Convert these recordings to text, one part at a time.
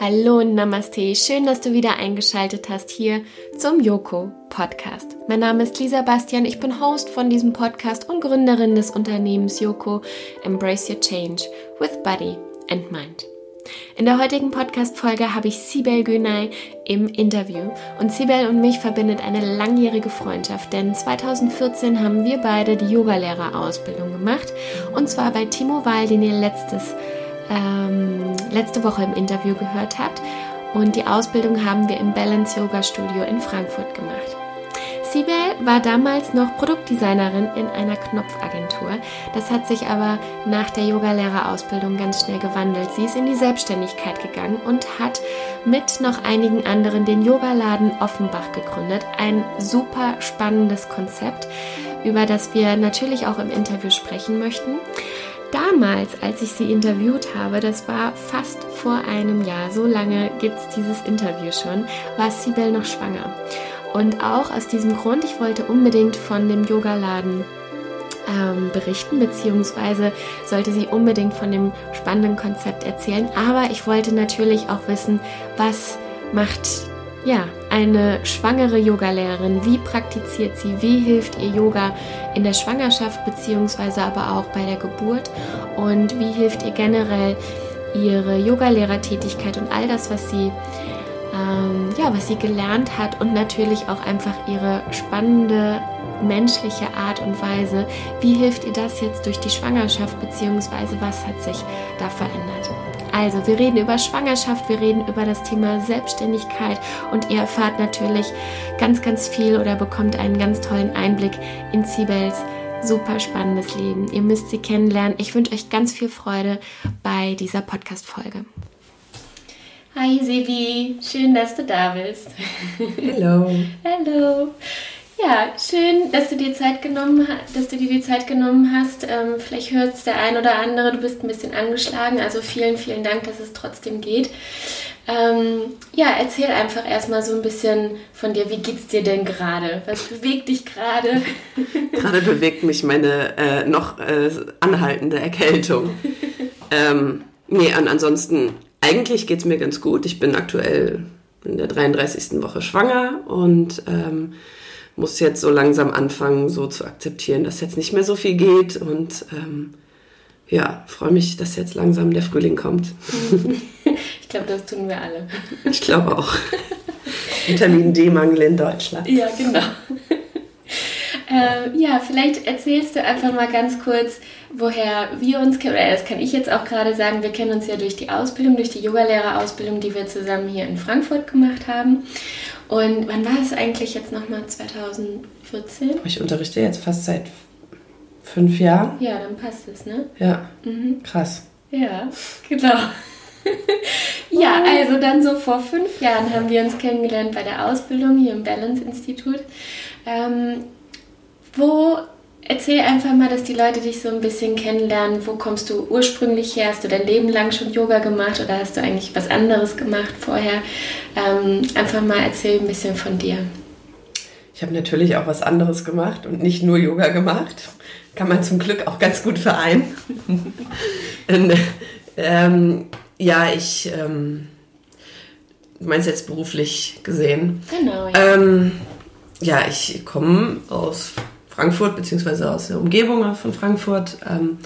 Hallo und Namaste. Schön, dass du wieder eingeschaltet hast hier zum Yoko Podcast. Mein Name ist Lisa Bastian. Ich bin Host von diesem Podcast und Gründerin des Unternehmens Yoko Embrace Your Change with Body and Mind. In der heutigen Podcast-Folge habe ich Sibel Günay im Interview. Und Sibel und mich verbindet eine langjährige Freundschaft, denn 2014 haben wir beide die Yogalehrerausbildung gemacht. Und zwar bei Timo Weil, den ihr letztes ähm, letzte Woche im Interview gehört habt. Und die Ausbildung haben wir im Balance Yoga Studio in Frankfurt gemacht. Sibel war damals noch Produktdesignerin in einer Knopfagentur. Das hat sich aber nach der Yogalehrerausbildung ganz schnell gewandelt. Sie ist in die Selbstständigkeit gegangen und hat mit noch einigen anderen den Yogaladen Offenbach gegründet. Ein super spannendes Konzept, über das wir natürlich auch im Interview sprechen möchten damals, als ich sie interviewt habe, das war fast vor einem Jahr, so lange gibt es dieses Interview schon, war Sibel noch schwanger. Und auch aus diesem Grund, ich wollte unbedingt von dem Yogaladen ähm, berichten, beziehungsweise sollte sie unbedingt von dem spannenden Konzept erzählen. Aber ich wollte natürlich auch wissen, was macht ja, eine schwangere Yogalehrerin, wie praktiziert sie, wie hilft ihr Yoga in der Schwangerschaft beziehungsweise aber auch bei der Geburt und wie hilft ihr generell ihre Yogalehrertätigkeit und all das, was sie ähm, ja, was sie gelernt hat und natürlich auch einfach ihre spannende menschliche Art und Weise. Wie hilft ihr das jetzt durch die Schwangerschaft beziehungsweise was hat sich da verändert? Also, wir reden über Schwangerschaft, wir reden über das Thema Selbstständigkeit und ihr erfahrt natürlich ganz, ganz viel oder bekommt einen ganz tollen Einblick in Sibels super spannendes Leben. Ihr müsst sie kennenlernen. Ich wünsche euch ganz viel Freude bei dieser Podcast-Folge. Hi Sibi, schön, dass du da bist. Hallo. Hallo. Ja, schön, dass du dir Zeit genommen dass du dir die Zeit genommen hast. Ähm, vielleicht hört es der ein oder andere, du bist ein bisschen angeschlagen. Also vielen, vielen Dank, dass es trotzdem geht. Ähm, ja, erzähl einfach erstmal so ein bisschen von dir. Wie geht's dir denn gerade? Was bewegt dich gerade? gerade bewegt mich meine äh, noch äh, anhaltende Erkältung. ähm, nee, an, ansonsten, eigentlich geht es mir ganz gut. Ich bin aktuell in der 33. Woche schwanger und ähm, muss jetzt so langsam anfangen, so zu akzeptieren, dass jetzt nicht mehr so viel geht und ähm, ja, freue mich, dass jetzt langsam der Frühling kommt. Ich glaube, das tun wir alle. Ich glaube auch. Vitamin D-Mangel in Deutschland. Ja, genau. Äh, ja, vielleicht erzählst du einfach mal ganz kurz, woher wir uns kennen. Oder das kann ich jetzt auch gerade sagen. Wir kennen uns ja durch die Ausbildung, durch die Yogalehrerausbildung, die wir zusammen hier in Frankfurt gemacht haben. Und wann war es eigentlich jetzt nochmal? 2014? Ich unterrichte jetzt fast seit fünf Jahren. Ja, dann passt es, ne? Ja. Mhm. Krass. Ja, genau. ja, also dann so vor fünf Jahren haben wir uns kennengelernt bei der Ausbildung hier im Balance Institut. Ähm, wo Erzähl einfach mal, dass die Leute dich so ein bisschen kennenlernen. Wo kommst du ursprünglich her? Hast du dein Leben lang schon Yoga gemacht oder hast du eigentlich was anderes gemacht vorher? Ähm, einfach mal erzähl ein bisschen von dir. Ich habe natürlich auch was anderes gemacht und nicht nur Yoga gemacht. Kann man zum Glück auch ganz gut vereinen. und, ähm, ja, ich, ähm, du meinst jetzt beruflich gesehen. Genau, ja. Ähm, ja, ich komme aus Frankfurt, beziehungsweise aus der Umgebung von Frankfurt. Ähm,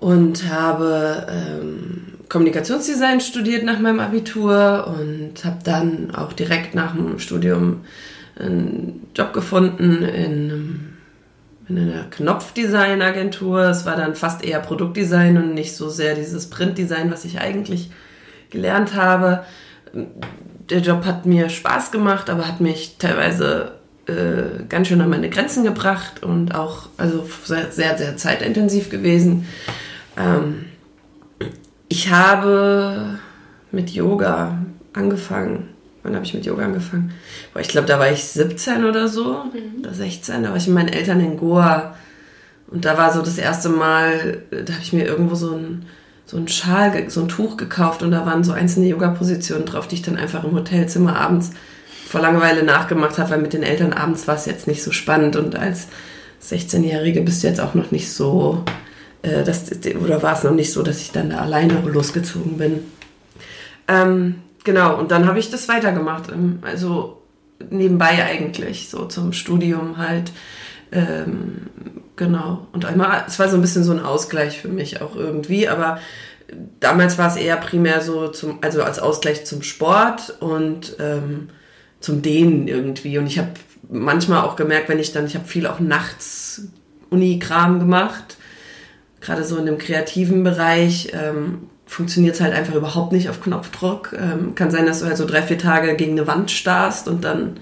und habe ähm, Kommunikationsdesign studiert nach meinem Abitur und habe dann auch direkt nach dem Studium einen Job gefunden in, in einer Knopfdesign-Agentur. Es war dann fast eher Produktdesign und nicht so sehr dieses Printdesign, was ich eigentlich gelernt habe. Der Job hat mir Spaß gemacht, aber hat mich teilweise äh, ganz schön an meine Grenzen gebracht und auch also sehr, sehr, sehr zeitintensiv gewesen. Ähm, ich habe mit Yoga angefangen. Wann habe ich mit Yoga angefangen? Boah, ich glaube, da war ich 17 oder so, mhm. oder 16. Da war ich mit meinen Eltern in Goa. Und da war so das erste Mal, da habe ich mir irgendwo so ein, so ein Schal, so ein Tuch gekauft und da waren so einzelne Yoga-Positionen drauf, die ich dann einfach im Hotelzimmer abends vor Langeweile nachgemacht habe, weil mit den Eltern abends war es jetzt nicht so spannend und als 16-Jährige bist du jetzt auch noch nicht so äh, das, oder war es noch nicht so, dass ich dann da alleine losgezogen bin. Ähm, genau, und dann habe ich das weitergemacht. Ähm, also nebenbei eigentlich, so zum Studium halt. Ähm, genau. Und einmal, es war so ein bisschen so ein Ausgleich für mich auch irgendwie, aber damals war es eher primär so zum, also als Ausgleich zum Sport und ähm, zum Dehnen irgendwie. Und ich habe manchmal auch gemerkt, wenn ich dann, ich habe viel auch nachts Unikram gemacht, gerade so in dem kreativen Bereich, ähm, funktioniert es halt einfach überhaupt nicht auf Knopfdruck. Ähm, kann sein, dass du halt so drei, vier Tage gegen eine Wand starrst und dann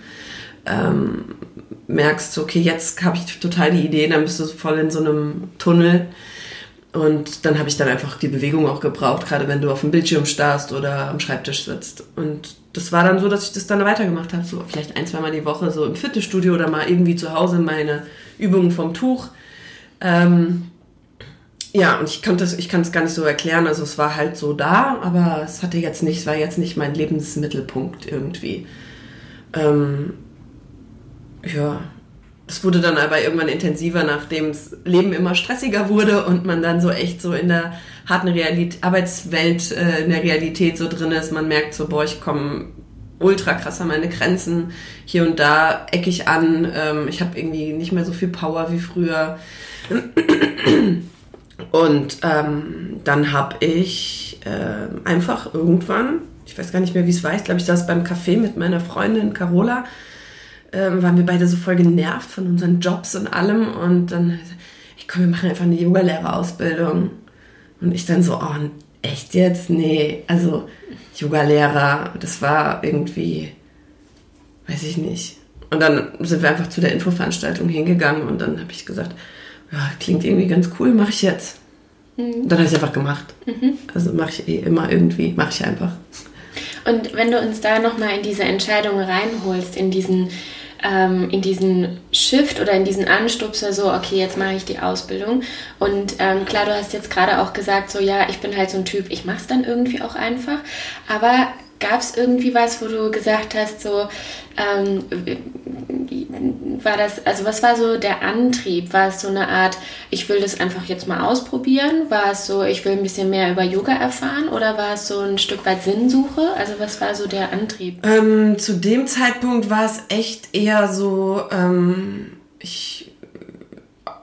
ähm, merkst, okay, jetzt habe ich total die Idee, dann bist du voll in so einem Tunnel. Und dann habe ich dann einfach die Bewegung auch gebraucht, gerade wenn du auf dem Bildschirm starrst oder am Schreibtisch sitzt. Und das war dann so, dass ich das dann weitergemacht habe, so vielleicht ein, zweimal die Woche, so im Fitnessstudio oder mal irgendwie zu Hause meine Übungen vom Tuch. Ähm, ja, und ich kann das, ich kann es gar nicht so erklären. Also es war halt so da, aber es hatte jetzt nicht, es war jetzt nicht mein Lebensmittelpunkt irgendwie. Ähm, ja, es wurde dann aber irgendwann intensiver, nachdem das Leben immer stressiger wurde und man dann so echt so in der harten Realität, Arbeitswelt, äh, in der Realität so drin ist. Man merkt so, boah, ich komme ultra krass an meine Grenzen. Hier und da ecke ich an. Ähm, ich habe irgendwie nicht mehr so viel Power wie früher. Und ähm, dann habe ich äh, einfach irgendwann, ich weiß gar nicht mehr, wie es war, ich glaube, ich saß beim Café mit meiner Freundin Carola, ähm, waren wir beide so voll genervt von unseren Jobs und allem. Und dann, ich komm, wir machen einfach eine Yogalehrerausbildung. Und ich dann so, oh, echt jetzt? Nee, also Yogalehrer, das war irgendwie, weiß ich nicht. Und dann sind wir einfach zu der Infoveranstaltung hingegangen und dann habe ich gesagt, ja, klingt irgendwie ganz cool, mache ich jetzt. Mhm. Dann habe ich es einfach gemacht. Mhm. Also mache ich eh immer irgendwie, mache ich einfach. Und wenn du uns da nochmal in diese Entscheidung reinholst, in diesen, ähm, in diesen Shift oder in diesen Anstupser, so, okay, jetzt mache ich die Ausbildung. Und ähm, klar, du hast jetzt gerade auch gesagt, so, ja, ich bin halt so ein Typ, ich mache es dann irgendwie auch einfach. Aber Gab es irgendwie was, wo du gesagt hast, so ähm, war das, also was war so der Antrieb? War es so eine Art, ich will das einfach jetzt mal ausprobieren? War es so, ich will ein bisschen mehr über Yoga erfahren? Oder war es so ein Stück weit Sinnsuche? Also was war so der Antrieb? Ähm, zu dem Zeitpunkt war es echt eher so, ähm, ich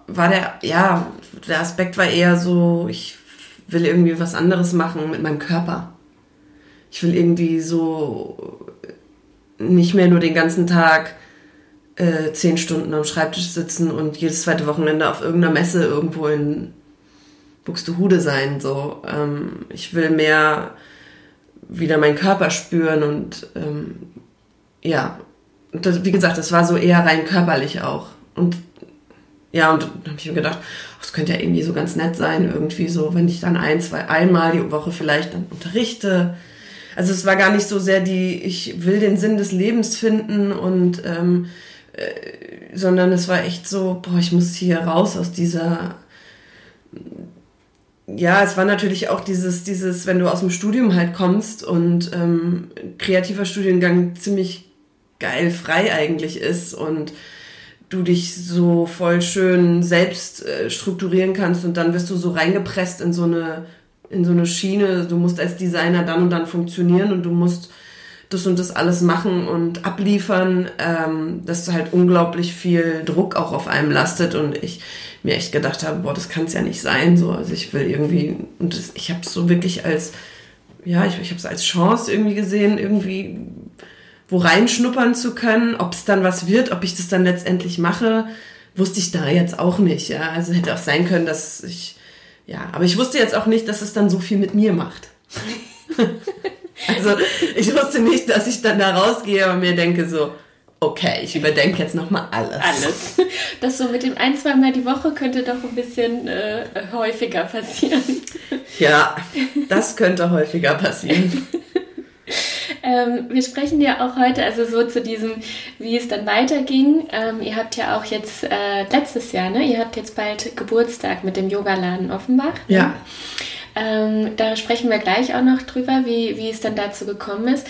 war der, ja, der Aspekt war eher so, ich will irgendwie was anderes machen mit meinem Körper ich will irgendwie so nicht mehr nur den ganzen Tag äh, zehn Stunden am Schreibtisch sitzen und jedes zweite Wochenende auf irgendeiner Messe irgendwo in Buxtehude sein. So, ähm, ich will mehr wieder meinen Körper spüren und ähm, ja, und das, wie gesagt, das war so eher rein körperlich auch. Und ja, und dann habe ich mir gedacht, das könnte ja irgendwie so ganz nett sein, irgendwie so, wenn ich dann ein, zwei, einmal die Woche vielleicht dann unterrichte also es war gar nicht so sehr die, ich will den Sinn des Lebens finden und ähm, äh, sondern es war echt so, boah, ich muss hier raus aus dieser ja, es war natürlich auch dieses, dieses, wenn du aus dem Studium halt kommst und ähm, kreativer Studiengang ziemlich geil frei eigentlich ist und du dich so voll schön selbst äh, strukturieren kannst und dann wirst du so reingepresst in so eine in so eine Schiene, du musst als Designer dann und dann funktionieren und du musst das und das alles machen und abliefern, ähm, dass halt unglaublich viel Druck auch auf einem lastet und ich mir echt gedacht habe, boah, das kann es ja nicht sein, so, also ich will irgendwie, und das, ich habe es so wirklich als, ja, ich, ich habe es als Chance irgendwie gesehen, irgendwie wo reinschnuppern zu können, ob es dann was wird, ob ich das dann letztendlich mache, wusste ich da jetzt auch nicht, ja, also hätte auch sein können, dass ich ja, aber ich wusste jetzt auch nicht, dass es dann so viel mit mir macht. also ich wusste nicht, dass ich dann da rausgehe und mir denke so, okay, ich überdenke jetzt nochmal alles. Alles. Das so mit dem ein, zwei Mal die Woche könnte doch ein bisschen äh, häufiger passieren. Ja, das könnte häufiger passieren. Ähm, wir sprechen ja auch heute, also so zu diesem, wie es dann weiterging. Ähm, ihr habt ja auch jetzt äh, letztes Jahr, ne? Ihr habt jetzt bald Geburtstag mit dem Yogaladen Offenbach. Ne? Ja. Ähm, da sprechen wir gleich auch noch drüber, wie, wie es dann dazu gekommen ist.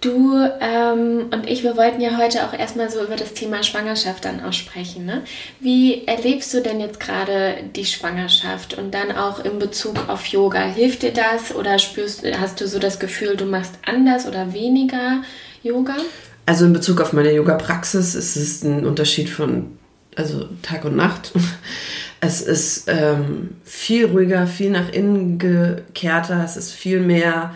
Du ähm, und ich, wir wollten ja heute auch erstmal so über das Thema Schwangerschaft dann auch sprechen. Ne? Wie erlebst du denn jetzt gerade die Schwangerschaft und dann auch in Bezug auf Yoga? Hilft dir das oder spürst, hast du so das Gefühl, du machst anders oder weniger Yoga? Also in Bezug auf meine Yoga-Praxis ist es ein Unterschied von also Tag und Nacht. Es ist ähm, viel ruhiger, viel nach innen gekehrter, es ist viel mehr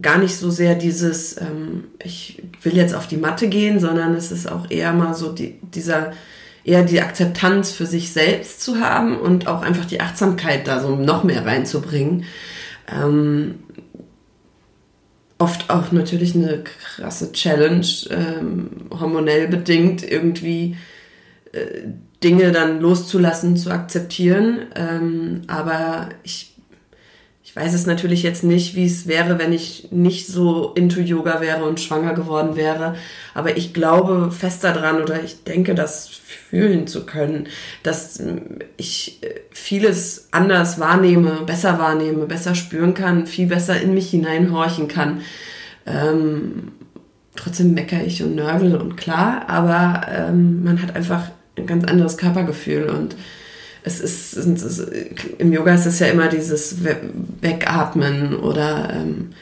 gar nicht so sehr dieses, ähm, ich will jetzt auf die Matte gehen, sondern es ist auch eher mal so die, dieser, eher die Akzeptanz für sich selbst zu haben und auch einfach die Achtsamkeit da so noch mehr reinzubringen. Ähm, oft auch natürlich eine krasse Challenge, ähm, hormonell bedingt irgendwie äh, Dinge dann loszulassen, zu akzeptieren. Ähm, aber ich ich weiß es natürlich jetzt nicht, wie es wäre, wenn ich nicht so into Yoga wäre und schwanger geworden wäre. Aber ich glaube fest daran oder ich denke, das fühlen zu können, dass ich äh, vieles anders wahrnehme, besser wahrnehme, besser spüren kann, viel besser in mich hineinhorchen kann. Ähm, trotzdem meckere ich und nörgel und klar, aber ähm, man hat einfach ein ganz anderes Körpergefühl und es ist, es ist, im Yoga ist es ja immer dieses Wegatmen oder ähm,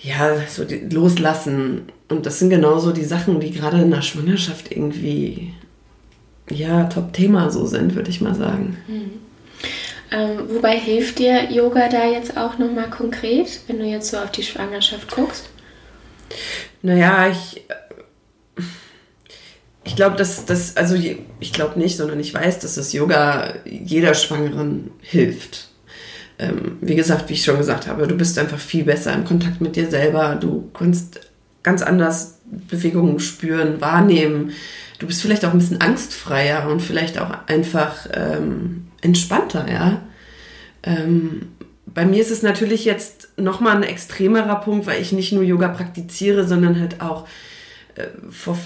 ja, so die, loslassen. Und das sind genauso die Sachen, die gerade in der Schwangerschaft irgendwie ja, Top-Thema so sind, würde ich mal sagen. Mhm. Ähm, wobei hilft dir Yoga da jetzt auch nochmal konkret, wenn du jetzt so auf die Schwangerschaft guckst? Naja, ich ich glaube, dass das, also ich glaube nicht, sondern ich weiß, dass das Yoga jeder Schwangeren hilft. Ähm, wie gesagt, wie ich schon gesagt habe, du bist einfach viel besser im Kontakt mit dir selber. Du kannst ganz anders Bewegungen spüren, wahrnehmen. Du bist vielleicht auch ein bisschen angstfreier und vielleicht auch einfach ähm, entspannter, ja. Ähm, bei mir ist es natürlich jetzt nochmal ein extremerer Punkt, weil ich nicht nur Yoga praktiziere, sondern halt auch äh, vor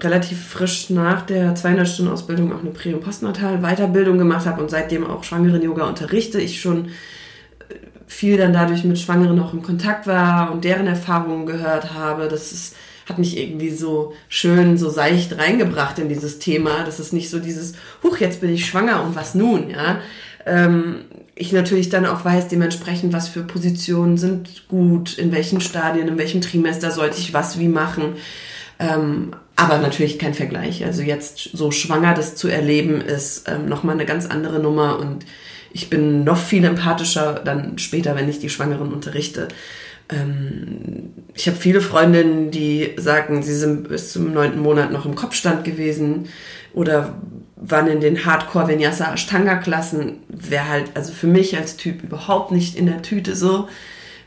relativ frisch nach der 200-Stunden-Ausbildung auch eine Prä- und Postnatal-Weiterbildung gemacht habe und seitdem auch Schwangeren-Yoga unterrichte. Ich schon äh, viel dann dadurch mit Schwangeren auch im Kontakt war und deren Erfahrungen gehört habe. Das ist, hat mich irgendwie so schön, so seicht reingebracht in dieses Thema. Das ist nicht so dieses, huch, jetzt bin ich schwanger und was nun, ja. Ähm, ich natürlich dann auch weiß dementsprechend, was für Positionen sind gut, in welchen Stadien, in welchem Trimester sollte ich was wie machen. Ähm, aber natürlich kein Vergleich. Also jetzt so schwanger das zu erleben, ist ähm, nochmal eine ganz andere Nummer und ich bin noch viel empathischer dann später, wenn ich die Schwangeren unterrichte. Ähm, ich habe viele Freundinnen, die sagen, sie sind bis zum neunten Monat noch im Kopfstand gewesen oder waren in den Hardcore Vinyasa Ashtanga Klassen. Wäre halt, also für mich als Typ überhaupt nicht in der Tüte so.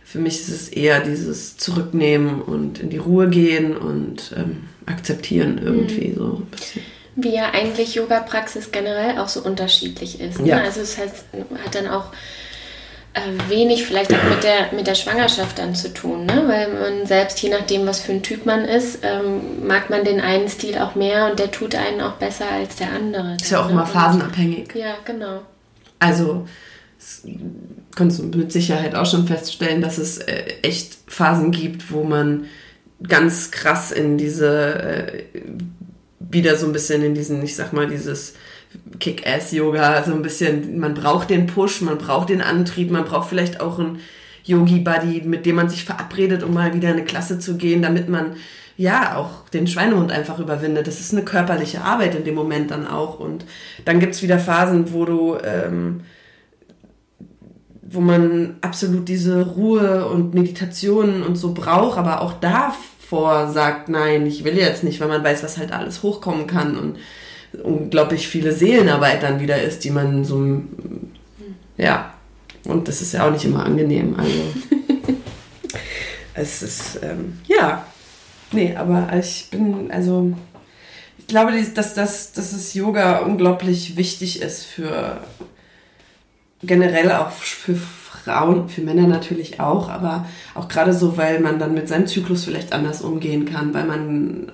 Für mich ist es eher dieses Zurücknehmen und in die Ruhe gehen und ähm, akzeptieren irgendwie mhm. so ein bisschen. Wie ja eigentlich Yoga-Praxis generell auch so unterschiedlich ist. Ne? Ja. Also es heißt, hat dann auch äh, wenig vielleicht auch mit der, mit der Schwangerschaft dann zu tun, ne? weil man selbst, je nachdem, was für ein Typ man ist, ähm, mag man den einen Stil auch mehr und der tut einen auch besser als der andere. Ist ja auch ne? immer phasenabhängig. Ja, genau. Also konntest du mit Sicherheit auch schon feststellen, dass es äh, echt Phasen gibt, wo man ganz krass in diese, äh, wieder so ein bisschen in diesen, ich sag mal, dieses Kick-Ass-Yoga, so ein bisschen, man braucht den Push, man braucht den Antrieb, man braucht vielleicht auch einen Yogi-Buddy, mit dem man sich verabredet, um mal wieder in eine Klasse zu gehen, damit man ja auch den Schweinehund einfach überwindet. Das ist eine körperliche Arbeit in dem Moment dann auch. Und dann gibt's wieder Phasen, wo du ähm, wo man absolut diese Ruhe und Meditation und so braucht, aber auch davor sagt, nein, ich will jetzt nicht, weil man weiß, was halt alles hochkommen kann und unglaublich viele Seelenarbeit dann wieder ist, die man so, ja, und das ist ja auch nicht immer angenehm, also. Es ist, ähm, ja, nee, aber ich bin, also ich glaube, dass, dass, dass das Yoga unglaublich wichtig ist für generell auch für Frauen, für Männer natürlich auch, aber auch gerade so, weil man dann mit seinem Zyklus vielleicht anders umgehen kann, weil man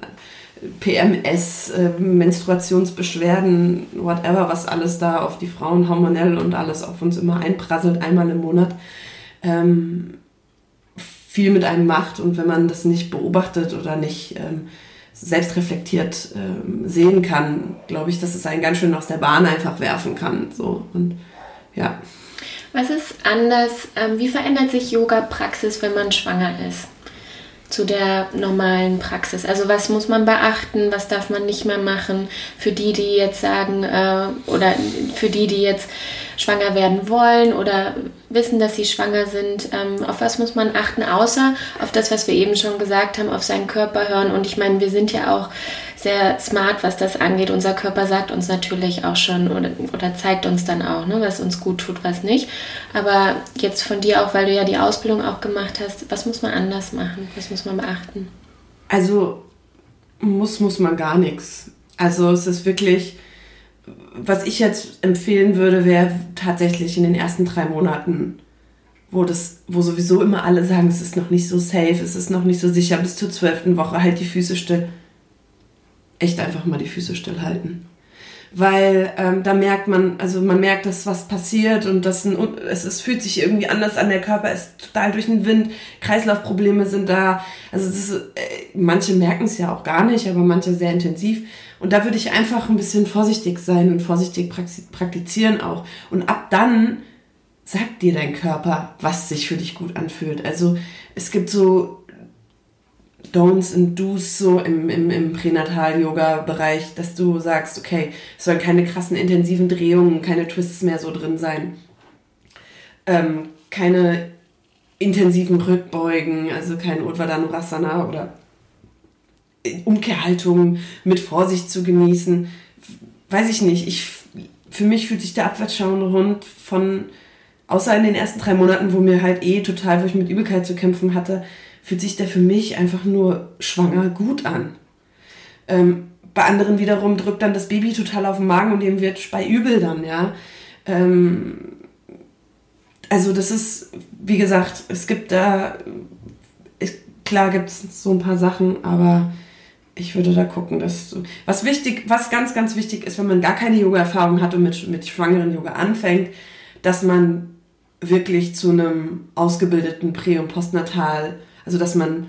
PMS, äh, Menstruationsbeschwerden, whatever, was alles da auf die Frauen hormonell und alles auf uns immer einprasselt, einmal im Monat, ähm, viel mit einem macht und wenn man das nicht beobachtet oder nicht ähm, selbstreflektiert ähm, sehen kann, glaube ich, dass es einen ganz schön aus der Bahn einfach werfen kann. So und ja. Was ist anders? Ähm, wie verändert sich Yoga-Praxis, wenn man schwanger ist? Zu der normalen Praxis. Also was muss man beachten, was darf man nicht mehr machen? Für die, die jetzt sagen, äh, oder für die, die jetzt schwanger werden wollen oder wissen, dass sie schwanger sind, ähm, auf was muss man achten, außer auf das, was wir eben schon gesagt haben, auf seinen Körper hören. Und ich meine, wir sind ja auch sehr smart, was das angeht. Unser Körper sagt uns natürlich auch schon oder, oder zeigt uns dann auch, ne, was uns gut tut, was nicht. Aber jetzt von dir auch, weil du ja die Ausbildung auch gemacht hast, was muss man anders machen? Was muss man beachten? Also muss, muss man gar nichts. Also es ist wirklich was ich jetzt empfehlen würde, wäre tatsächlich in den ersten drei Monaten, wo das, wo sowieso immer alle sagen, es ist noch nicht so safe, es ist noch nicht so sicher, bis zur zwölften Woche halt die Füße still. Echt einfach mal die Füße stillhalten. Weil ähm, da merkt man, also man merkt, dass was passiert und dass ein, es, es fühlt sich irgendwie anders an, der Körper ist total durch den Wind, Kreislaufprobleme sind da. Also ist, äh, manche merken es ja auch gar nicht, aber manche sehr intensiv. Und da würde ich einfach ein bisschen vorsichtig sein und vorsichtig praktizieren auch. Und ab dann sagt dir dein Körper, was sich für dich gut anfühlt. Also es gibt so Don'ts und Do's so im, im, im Pränatal-Yoga-Bereich, dass du sagst, okay, es sollen keine krassen intensiven Drehungen, keine Twists mehr so drin sein. Ähm, keine intensiven Rückbeugen, also kein Udvadanurasana oder Umkehrhaltung mit Vorsicht zu genießen. Weiß ich nicht. Ich, für mich fühlt sich der Abwärtsschauenrund von, außer in den ersten drei Monaten, wo mir halt eh total, wo ich mit Übelkeit zu kämpfen hatte, fühlt sich der für mich einfach nur schwanger gut an. Ähm, bei anderen wiederum drückt dann das Baby total auf den Magen und dem wird bei übel dann, ja. Ähm, also das ist, wie gesagt, es gibt da, ich, klar gibt es so ein paar Sachen, aber ich würde da gucken, dass was wichtig, was ganz, ganz wichtig ist, wenn man gar keine Yoga-Erfahrung hat und mit, mit schwangeren Yoga anfängt, dass man wirklich zu einem ausgebildeten Prä- und Postnatal, also dass man,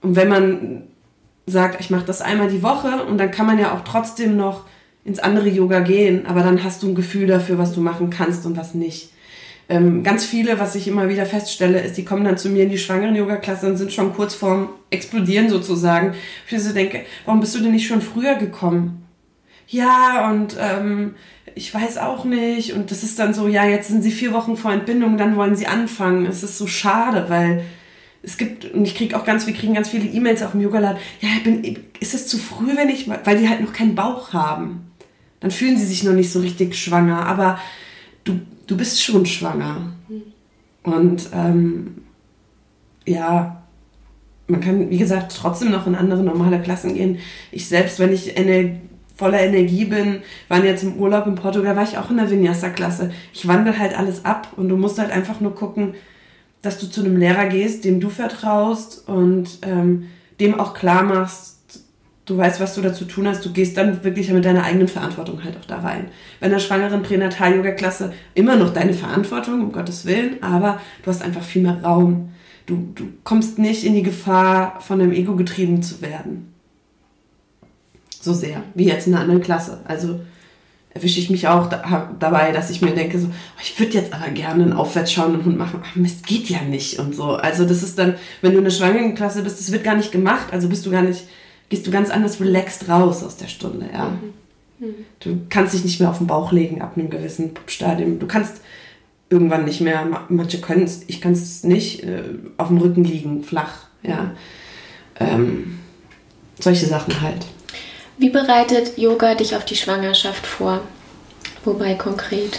und wenn man sagt, ich mache das einmal die Woche und dann kann man ja auch trotzdem noch ins andere Yoga gehen, aber dann hast du ein Gefühl dafür, was du machen kannst und was nicht ähm, ganz viele, was ich immer wieder feststelle, ist, die kommen dann zu mir in die schwangeren Yoga-Klasse und sind schon kurz vorm Explodieren sozusagen. Ich so denke, warum bist du denn nicht schon früher gekommen? Ja, und ähm, ich weiß auch nicht. Und das ist dann so, ja, jetzt sind sie vier Wochen vor Entbindung, dann wollen sie anfangen. Es ist so schade, weil es gibt, und ich kriege auch ganz, wir kriegen ganz viele E-Mails auch im Yoga-Laden, ja, bin, ist es zu früh, wenn ich, weil die halt noch keinen Bauch haben. Dann fühlen sie sich noch nicht so richtig schwanger, aber du du bist schon schwanger. Und ähm, ja, man kann, wie gesagt, trotzdem noch in andere normale Klassen gehen. Ich selbst, wenn ich ener voller Energie bin, waren jetzt im Urlaub in Portugal, war ich auch in der Vinyasa-Klasse. Ich wandle halt alles ab und du musst halt einfach nur gucken, dass du zu einem Lehrer gehst, dem du vertraust und ähm, dem auch klar machst, du weißt, was du dazu tun hast, du gehst dann wirklich mit deiner eigenen Verantwortung halt auch da rein. Bei einer schwangeren Pränatal-Yoga-Klasse immer noch deine Verantwortung, um Gottes Willen, aber du hast einfach viel mehr Raum. Du, du kommst nicht in die Gefahr, von deinem Ego getrieben zu werden. So sehr, wie jetzt in einer anderen Klasse. Also erwische ich mich auch da, dabei, dass ich mir denke, so, oh, ich würde jetzt aber gerne einen aufwärtsschauenden Hund machen. Ach, Mist, geht ja nicht und so. Also das ist dann, wenn du in der Klasse bist, das wird gar nicht gemacht, also bist du gar nicht gehst du ganz anders relaxed raus aus der Stunde, ja. Mhm. Mhm. Du kannst dich nicht mehr auf den Bauch legen ab einem gewissen Stadium. Du kannst irgendwann nicht mehr, manche können es, ich kann es nicht, äh, auf dem Rücken liegen, flach, ja. Ähm, solche Sachen halt. Wie bereitet Yoga dich auf die Schwangerschaft vor? Wobei konkret?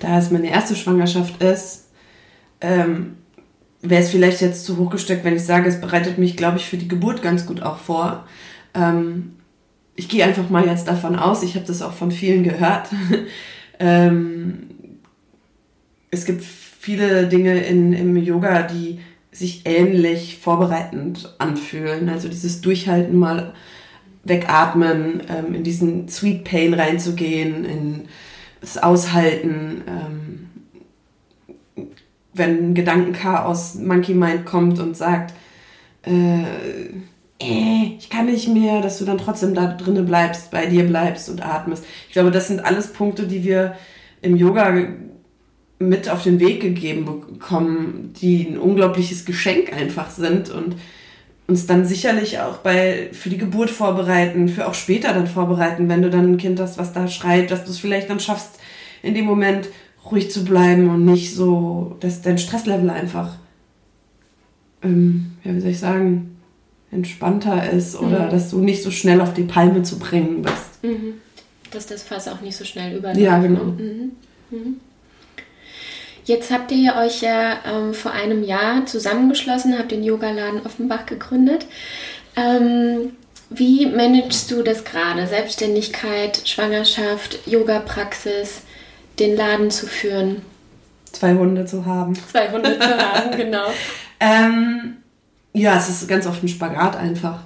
Da es meine erste Schwangerschaft ist, ähm, wäre es vielleicht jetzt zu hochgesteckt, wenn ich sage, es bereitet mich, glaube ich, für die Geburt ganz gut auch vor. Ähm, ich gehe einfach mal jetzt davon aus, ich habe das auch von vielen gehört. ähm, es gibt viele Dinge in, im Yoga, die sich ähnlich vorbereitend anfühlen. Also dieses Durchhalten mal wegatmen, ähm, in diesen Sweet Pain reinzugehen, in das Aushalten. Ähm, wenn ein Gedankenchaos Monkey Mind kommt und sagt, äh, äh, ich kann nicht mehr, dass du dann trotzdem da drinnen bleibst, bei dir bleibst und atmest. Ich glaube, das sind alles Punkte, die wir im Yoga mit auf den Weg gegeben bekommen, die ein unglaubliches Geschenk einfach sind und uns dann sicherlich auch bei für die Geburt vorbereiten, für auch später dann vorbereiten, wenn du dann ein Kind hast, was da schreit, dass du es vielleicht dann schaffst, in dem Moment ruhig zu bleiben und nicht so, dass dein Stresslevel einfach, ähm, ja, wie soll ich sagen, entspannter ist oder mhm. dass du nicht so schnell auf die Palme zu bringen bist. Mhm. Dass das Fass auch nicht so schnell überläuft. Ja, genau. Mhm. Jetzt habt ihr euch ja ähm, vor einem Jahr zusammengeschlossen, habt den Yogaladen Offenbach gegründet. Ähm, wie managst du das gerade? Selbstständigkeit, Schwangerschaft, Yoga-Praxis, den Laden zu führen? Zwei Hunde zu haben. Zwei Hunde zu haben, genau. Ähm, ja, es ist ganz oft ein Spagat einfach.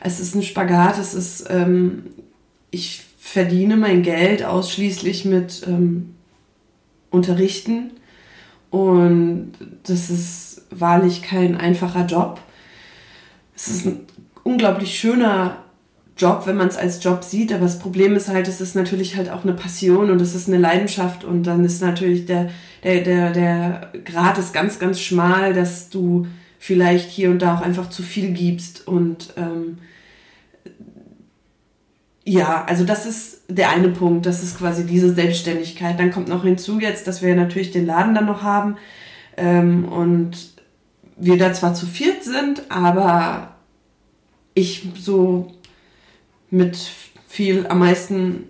Es ist ein Spagat, es ist, ähm, ich verdiene mein Geld ausschließlich mit ähm, Unterrichten und das ist wahrlich kein einfacher Job. Es ist ein unglaublich schöner Job, wenn man es als Job sieht, aber das Problem ist halt, es ist natürlich halt auch eine Passion und es ist eine Leidenschaft und dann ist natürlich der, der, der, der Grad ist ganz, ganz schmal, dass du vielleicht hier und da auch einfach zu viel gibst und ähm, ja, also das ist der eine Punkt, das ist quasi diese Selbstständigkeit. Dann kommt noch hinzu jetzt, dass wir natürlich den Laden dann noch haben ähm, und wir da zwar zu viert sind, aber ich so mit viel am meisten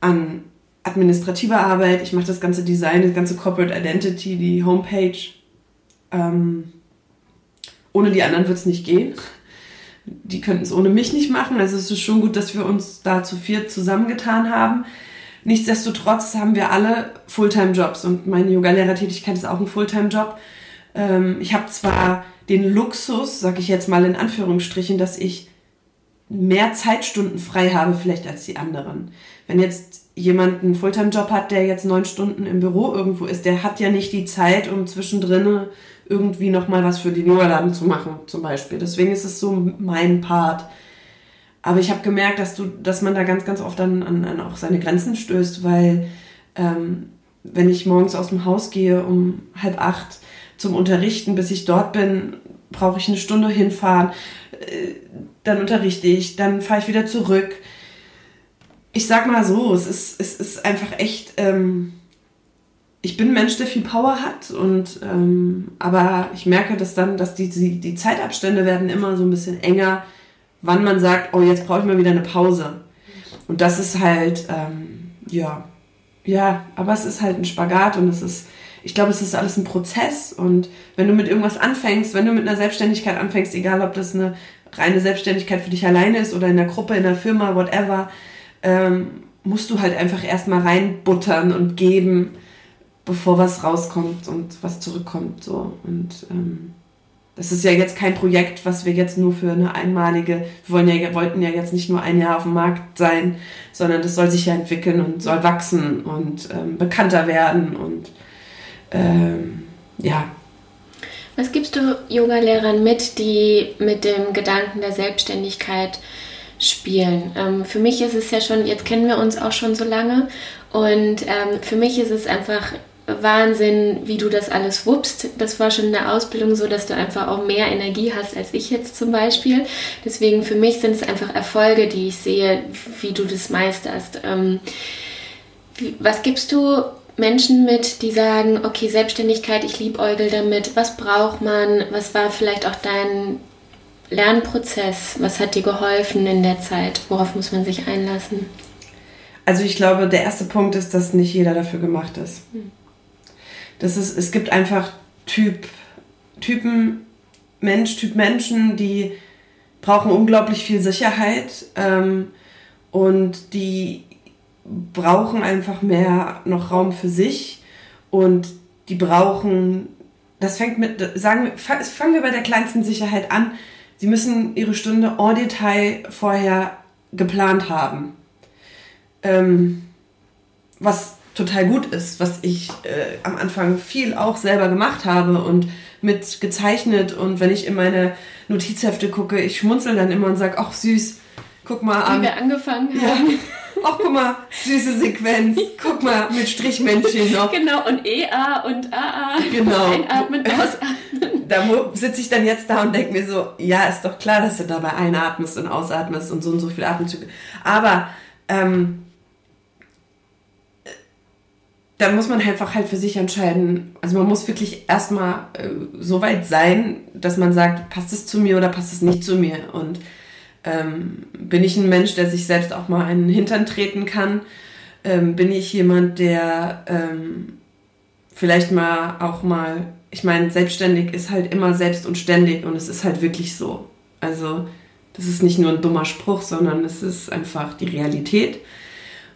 an administrativer Arbeit, ich mache das ganze Design, das ganze Corporate Identity, die Homepage. Ähm, ohne die anderen wird es nicht gehen die könnten es ohne mich nicht machen. Also es ist schon gut, dass wir uns da zu viert zusammengetan haben. Nichtsdestotrotz haben wir alle Fulltime-Jobs und meine Yoga-Lehrertätigkeit ist auch ein Fulltime-Job. Ähm, ich habe zwar den Luxus, sag ich jetzt mal in Anführungsstrichen, dass ich mehr Zeitstunden frei habe vielleicht als die anderen. Wenn jetzt jemand einen Fulltime-Job hat, der jetzt neun Stunden im Büro irgendwo ist, der hat ja nicht die Zeit, um zwischendrin irgendwie nochmal was für den Yoga-Laden zu machen, zum Beispiel. Deswegen ist es so mein Part. Aber ich habe gemerkt, dass du, dass man da ganz, ganz oft an, an, an auch seine Grenzen stößt, weil ähm, wenn ich morgens aus dem Haus gehe um halb acht zum Unterrichten, bis ich dort bin, brauche ich eine Stunde hinfahren, äh, dann unterrichte ich, dann fahre ich wieder zurück. Ich sag mal so, es ist, es ist einfach echt ähm, ich bin ein Mensch, der viel Power hat und ähm, aber ich merke, dass dann, dass die, die, die Zeitabstände werden immer so ein bisschen enger, wann man sagt, oh, jetzt brauche ich mal wieder eine Pause. Und das ist halt, ähm, ja, ja, aber es ist halt ein Spagat und es ist, ich glaube, es ist alles ein Prozess und wenn du mit irgendwas anfängst, wenn du mit einer Selbstständigkeit anfängst, egal ob das eine reine Selbstständigkeit für dich alleine ist oder in der Gruppe, in der Firma, whatever, ähm, musst du halt einfach erstmal reinbuttern und geben bevor was rauskommt und was zurückkommt. So. Und ähm, das ist ja jetzt kein Projekt, was wir jetzt nur für eine einmalige, wir wollen ja, wollten ja jetzt nicht nur ein Jahr auf dem Markt sein, sondern das soll sich ja entwickeln und soll wachsen und ähm, bekannter werden und ähm, ja. Was gibst du Yoga-Lehrern mit, die mit dem Gedanken der Selbstständigkeit spielen? Ähm, für mich ist es ja schon, jetzt kennen wir uns auch schon so lange und ähm, für mich ist es einfach Wahnsinn, wie du das alles wuppst. Das war schon in der Ausbildung so, dass du einfach auch mehr Energie hast als ich jetzt zum Beispiel. Deswegen für mich sind es einfach Erfolge, die ich sehe, wie du das meisterst. Ähm, was gibst du Menschen mit, die sagen, okay, Selbstständigkeit, ich liebäugel damit. Was braucht man? Was war vielleicht auch dein Lernprozess? Was hat dir geholfen in der Zeit? Worauf muss man sich einlassen? Also ich glaube, der erste Punkt ist, dass nicht jeder dafür gemacht ist. Hm. Das ist, es gibt einfach Typ, Typen, Mensch, Typ Menschen, die brauchen unglaublich viel Sicherheit ähm, und die brauchen einfach mehr noch Raum für sich und die brauchen, das fängt mit, sagen wir, fangen wir bei der kleinsten Sicherheit an. Sie müssen ihre Stunde en Detail vorher geplant haben. Ähm, was total gut ist, was ich äh, am Anfang viel auch selber gemacht habe und mit gezeichnet und wenn ich in meine Notizhefte gucke, ich schmunzel dann immer und sage, ach süß, guck mal an. Wie wir angefangen haben. Ja. Ach, guck mal, süße Sequenz. Guck mal, mit Strichmännchen noch. Genau, und EA und AA. Genau. Einatmen, ausatmen. Da sitze ich dann jetzt da und denke mir so, ja, ist doch klar, dass du dabei einatmest und ausatmest und so und so viele Atemzüge. Aber ähm, da muss man einfach halt für sich entscheiden. Also man muss wirklich erstmal äh, so weit sein, dass man sagt, passt es zu mir oder passt es nicht zu mir. Und ähm, bin ich ein Mensch, der sich selbst auch mal einen Hintern treten kann? Ähm, bin ich jemand, der ähm, vielleicht mal auch mal, ich meine, selbstständig ist halt immer selbst und ständig und es ist halt wirklich so. Also das ist nicht nur ein dummer Spruch, sondern es ist einfach die Realität.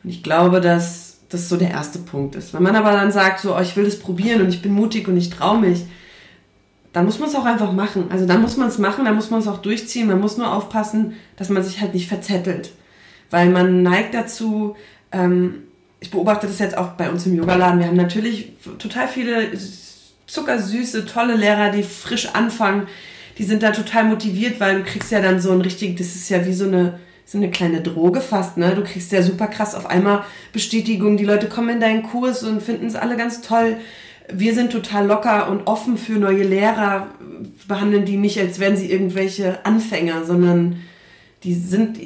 Und ich glaube, dass das so der erste Punkt ist. Wenn man aber dann sagt, so, oh, ich will das probieren und ich bin mutig und ich traue mich, dann muss man es auch einfach machen. Also dann muss man es machen, dann muss man es auch durchziehen. Man muss nur aufpassen, dass man sich halt nicht verzettelt. Weil man neigt dazu, ähm, ich beobachte das jetzt auch bei uns im Yogaladen, wir haben natürlich total viele zuckersüße, tolle Lehrer, die frisch anfangen. Die sind da total motiviert, weil du kriegst ja dann so ein richtig, das ist ja wie so eine so eine kleine Droge fast, ne? Du kriegst ja super krass auf einmal Bestätigung, die Leute kommen in deinen Kurs und finden es alle ganz toll. Wir sind total locker und offen für neue Lehrer, behandeln die nicht, als wären sie irgendwelche Anfänger, sondern die sind,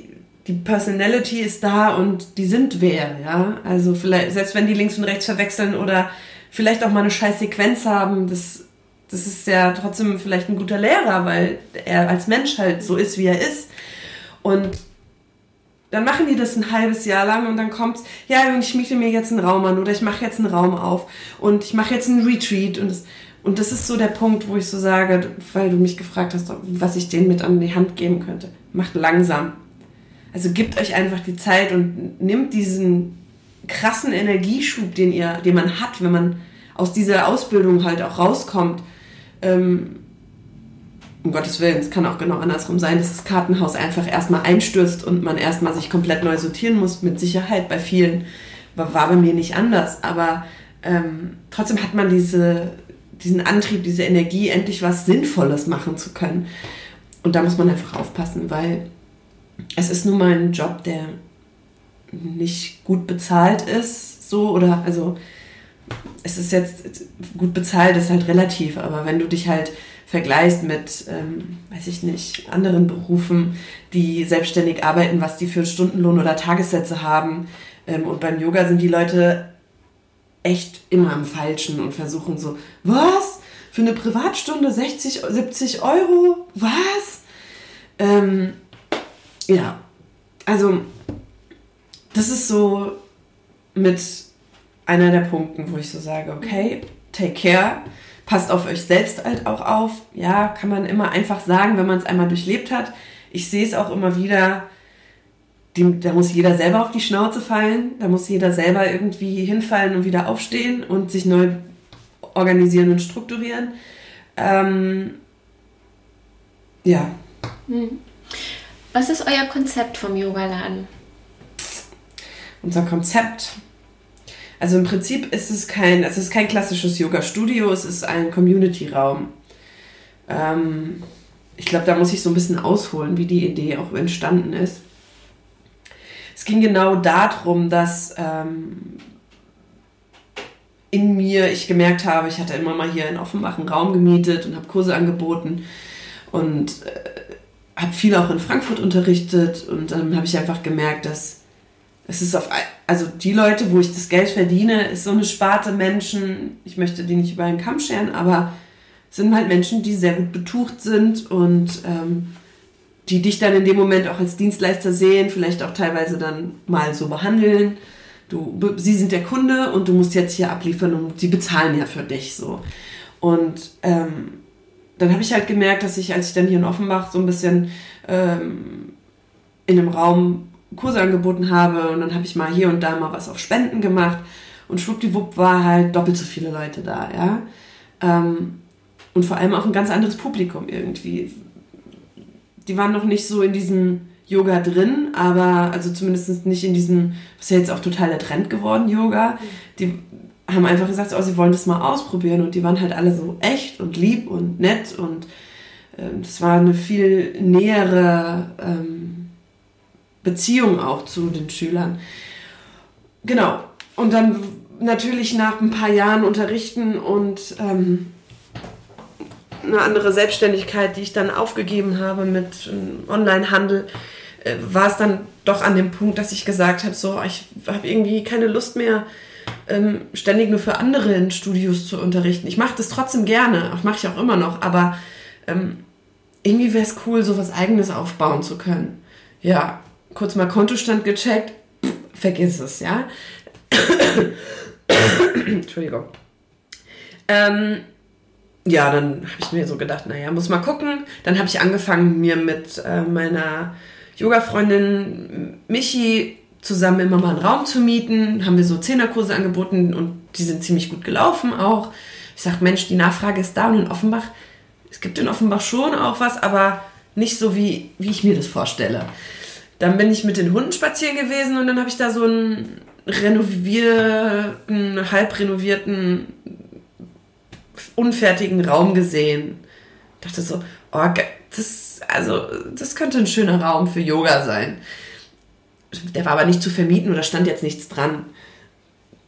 die Personality ist da und die sind wer, ja? Also vielleicht, selbst wenn die links und rechts verwechseln oder vielleicht auch mal eine scheiß Sequenz haben, das, das ist ja trotzdem vielleicht ein guter Lehrer, weil er als Mensch halt so ist, wie er ist. Und dann machen die das ein halbes Jahr lang und dann kommt's, ja, ich miete mir jetzt einen Raum an oder ich mache jetzt einen Raum auf und ich mache jetzt einen Retreat und das, und das ist so der Punkt, wo ich so sage, weil du mich gefragt hast, was ich denen mit an die Hand geben könnte. Macht langsam. Also gebt euch einfach die Zeit und nimmt diesen krassen Energieschub, den ihr, den man hat, wenn man aus dieser Ausbildung halt auch rauskommt, ähm, um Gottes Willen, es kann auch genau andersrum sein, dass das Kartenhaus einfach erstmal einstürzt und man erstmal sich komplett neu sortieren muss, mit Sicherheit bei vielen. War, bei mir nicht anders, aber ähm, trotzdem hat man diese, diesen Antrieb, diese Energie, endlich was Sinnvolles machen zu können. Und da muss man einfach aufpassen, weil es ist nun mal ein Job, der nicht gut bezahlt ist, so oder also es ist jetzt gut bezahlt, ist halt relativ, aber wenn du dich halt vergleichst mit, ähm, weiß ich nicht, anderen Berufen, die selbstständig arbeiten, was die für Stundenlohn oder Tagessätze haben. Ähm, und beim Yoga sind die Leute echt immer am Falschen und versuchen so, was? Für eine Privatstunde 60, 70 Euro? Was? Ähm, ja, also das ist so mit einer der Punkten, wo ich so sage, okay, take care passt auf euch selbst halt auch auf. Ja, kann man immer einfach sagen, wenn man es einmal durchlebt hat. Ich sehe es auch immer wieder, die, da muss jeder selber auf die Schnauze fallen, da muss jeder selber irgendwie hinfallen und wieder aufstehen und sich neu organisieren und strukturieren. Ähm, ja. Hm. Was ist euer Konzept vom Yogaladen? Unser Konzept also im Prinzip ist es kein, es ist kein klassisches Yoga-Studio, es ist ein Community-Raum. Ähm, ich glaube, da muss ich so ein bisschen ausholen, wie die Idee auch entstanden ist. Es ging genau darum, dass ähm, in mir ich gemerkt habe, ich hatte immer mal hier in Offenbach einen Raum gemietet und habe Kurse angeboten und äh, habe viel auch in Frankfurt unterrichtet und dann habe ich einfach gemerkt, dass es ist auf, also die Leute, wo ich das Geld verdiene, ist so eine Sparte Menschen, ich möchte die nicht über einen Kamm scheren, aber sind halt Menschen, die sehr gut betucht sind und ähm, die dich dann in dem Moment auch als Dienstleister sehen, vielleicht auch teilweise dann mal so behandeln. Du, sie sind der Kunde und du musst jetzt hier abliefern und sie bezahlen ja für dich so. Und ähm, dann habe ich halt gemerkt, dass ich, als ich dann hier in Offenbach so ein bisschen ähm, in einem Raum Kurse angeboten habe und dann habe ich mal hier und da mal was auf Spenden gemacht und schwuppdiwupp war halt doppelt so viele Leute da, ja. Ähm, und vor allem auch ein ganz anderes Publikum irgendwie. Die waren noch nicht so in diesem Yoga drin, aber also zumindest nicht in diesem, was ist ja jetzt auch total der Trend geworden, Yoga. Die haben einfach gesagt, oh, sie wollen das mal ausprobieren und die waren halt alle so echt und lieb und nett und ähm, das war eine viel nähere ähm, Beziehung auch zu den Schülern. Genau. Und dann natürlich nach ein paar Jahren unterrichten und ähm, eine andere Selbstständigkeit, die ich dann aufgegeben habe mit ähm, Onlinehandel, äh, war es dann doch an dem Punkt, dass ich gesagt habe, so, ich habe irgendwie keine Lust mehr, ähm, ständig nur für andere in Studios zu unterrichten. Ich mache das trotzdem gerne, mache ich auch immer noch, aber ähm, irgendwie wäre es cool, so was Eigenes aufbauen zu können. Ja, kurz mal Kontostand gecheckt, pff, vergiss es, ja. Entschuldigung. Ähm, ja, dann habe ich mir so gedacht, naja, muss mal gucken. Dann habe ich angefangen, mir mit äh, meiner Yoga-Freundin Michi zusammen immer mal einen Raum zu mieten. Haben wir so Zehnerkurse angeboten und die sind ziemlich gut gelaufen auch. Ich sage, Mensch, die Nachfrage ist da und in Offenbach, es gibt in Offenbach schon auch was, aber nicht so, wie, wie ich mir das vorstelle. Dann bin ich mit den Hunden spazieren gewesen und dann habe ich da so einen renovierten, halb renovierten unfertigen Raum gesehen. Ich dachte so, oh, das, also, das könnte ein schöner Raum für Yoga sein. Der war aber nicht zu vermieten oder stand jetzt nichts dran.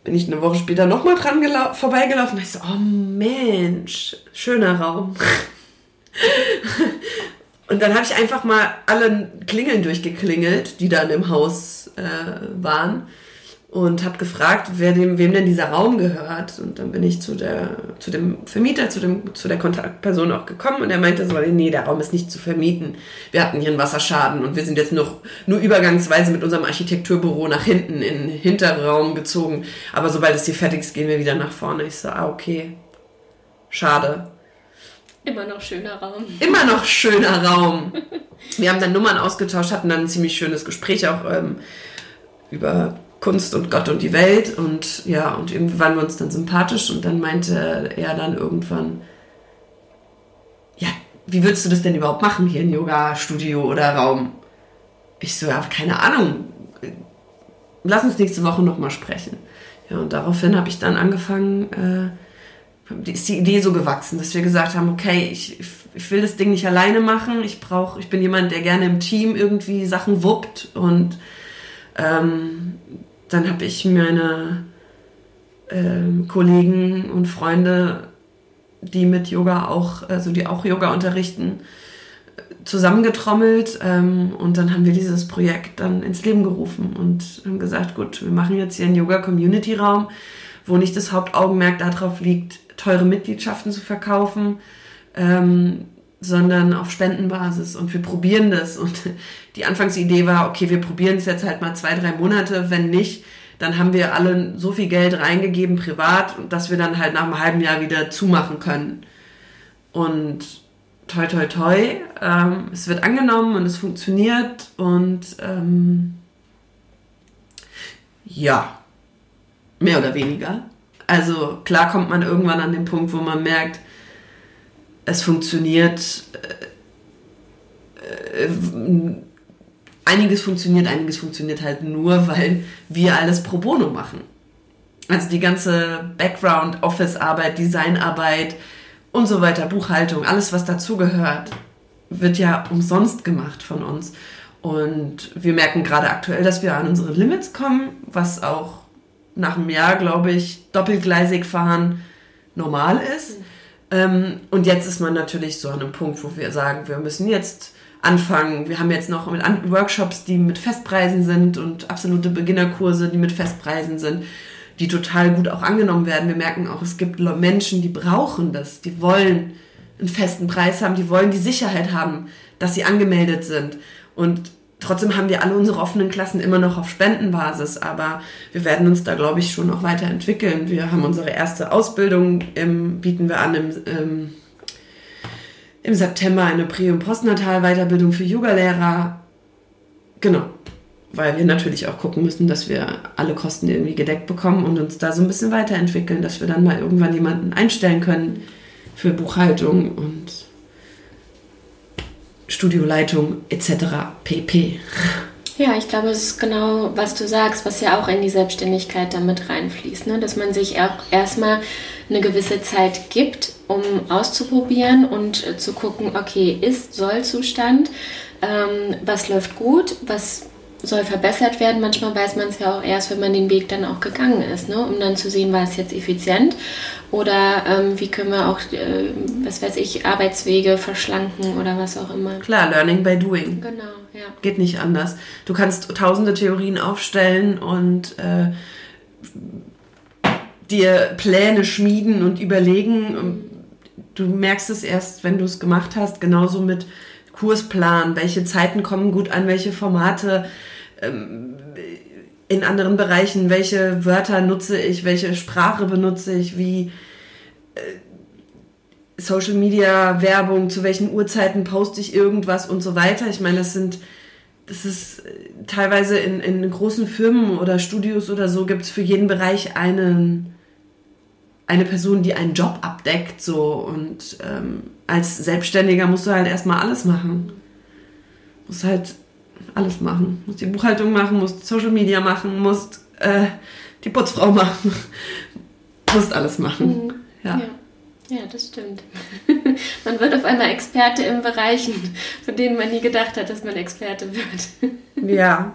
Bin ich eine Woche später nochmal dran vorbeigelaufen und ich so, oh Mensch, schöner Raum. und dann habe ich einfach mal alle Klingeln durchgeklingelt, die dann im Haus äh, waren und habe gefragt, wer dem, wem denn dieser Raum gehört. Und dann bin ich zu, der, zu dem Vermieter, zu, dem, zu der Kontaktperson auch gekommen und er meinte so, nee, der Raum ist nicht zu vermieten. Wir hatten hier einen Wasserschaden und wir sind jetzt noch nur übergangsweise mit unserem Architekturbüro nach hinten in den Hinterraum gezogen. Aber sobald es hier fertig ist, gehen wir wieder nach vorne. Ich so, ah, okay. Schade. Immer noch schöner Raum. Immer noch schöner Raum. wir haben dann Nummern ausgetauscht, hatten dann ein ziemlich schönes Gespräch auch ähm, über Kunst und Gott und die Welt und ja, und irgendwie waren wir uns dann sympathisch und dann meinte er dann irgendwann, ja, wie würdest du das denn überhaupt machen hier in Yoga-Studio oder Raum? Ich so, ja, keine Ahnung. Lass uns nächste Woche nochmal sprechen. Ja, und daraufhin habe ich dann angefangen, äh, ist die Idee so gewachsen, dass wir gesagt haben, okay, ich, ich will das Ding nicht alleine machen. Ich brauche, ich bin jemand, der gerne im Team irgendwie Sachen wuppt und ähm, dann habe ich meine äh, Kollegen und Freunde, die mit Yoga auch, also die auch Yoga unterrichten, zusammengetrommelt ähm, und dann haben wir dieses Projekt dann ins Leben gerufen und haben gesagt, gut, wir machen jetzt hier einen Yoga-Community-Raum, wo nicht das Hauptaugenmerk darauf liegt, teure Mitgliedschaften zu verkaufen, ähm, sondern auf Spendenbasis und wir probieren das und die Anfangsidee war, okay, wir probieren es jetzt halt mal zwei, drei Monate, wenn nicht, dann haben wir alle so viel Geld reingegeben privat, dass wir dann halt nach einem halben Jahr wieder zumachen können. Und toi toi toi, ähm, es wird angenommen und es funktioniert und ähm, ja, mehr oder weniger. Also klar kommt man irgendwann an den Punkt, wo man merkt, es funktioniert. Äh, äh, einiges funktioniert, einiges funktioniert halt nur, weil wir alles pro bono machen. Also die ganze Background, Office-Arbeit, Designarbeit und so weiter, Buchhaltung, alles was dazugehört, wird ja umsonst gemacht von uns. Und wir merken gerade aktuell, dass wir an unsere Limits kommen, was auch nach einem Jahr, glaube ich, doppelgleisig fahren normal ist. Mhm. Ähm, und jetzt ist man natürlich so an einem Punkt, wo wir sagen, wir müssen jetzt anfangen. Wir haben jetzt noch mit Workshops, die mit Festpreisen sind und absolute Beginnerkurse, die mit Festpreisen sind, die total gut auch angenommen werden. Wir merken auch, es gibt Menschen, die brauchen das, die wollen einen festen Preis haben, die wollen die Sicherheit haben, dass sie angemeldet sind. Und trotzdem haben wir alle unsere offenen Klassen immer noch auf Spendenbasis, aber wir werden uns da, glaube ich, schon noch weiterentwickeln. Wir haben unsere erste Ausbildung, im, bieten wir an im, im im September eine Prä- und Postnatal-Weiterbildung für Yogalehrer. Genau. Weil wir natürlich auch gucken müssen, dass wir alle Kosten irgendwie gedeckt bekommen und uns da so ein bisschen weiterentwickeln, dass wir dann mal irgendwann jemanden einstellen können für Buchhaltung und Studioleitung etc. pp. Ja, ich glaube, es ist genau, was du sagst, was ja auch in die Selbstständigkeit damit reinfließt, ne? dass man sich auch erstmal eine gewisse Zeit gibt, um auszuprobieren und äh, zu gucken, okay, ist Sollzustand, ähm, was läuft gut, was soll verbessert werden. Manchmal weiß man es ja auch erst, wenn man den Weg dann auch gegangen ist, ne? um dann zu sehen, war es jetzt effizient oder ähm, wie können wir auch, äh, was weiß ich, Arbeitswege verschlanken oder was auch immer. Klar, Learning by Doing. Genau, ja. Geht nicht anders. Du kannst tausende Theorien aufstellen und äh, dir Pläne schmieden und überlegen. Du merkst es erst, wenn du es gemacht hast, genauso mit Kursplan, welche Zeiten kommen gut an, welche Formate ähm, in anderen Bereichen, welche Wörter nutze ich, welche Sprache benutze ich, wie äh, Social Media Werbung, zu welchen Uhrzeiten poste ich irgendwas und so weiter. Ich meine, das sind, das ist äh, teilweise in, in großen Firmen oder Studios oder so gibt es für jeden Bereich einen, eine Person, die einen Job abdeckt, so und ähm, als Selbstständiger musst du halt erstmal alles machen. Musst halt alles machen. Musst die Buchhaltung machen, musst Social Media machen, musst äh, die Putzfrau machen. musst alles machen. Mhm. Ja. ja. Ja, das stimmt. man wird auf einmal Experte in Bereichen, von denen man nie gedacht hat, dass man Experte wird. ja.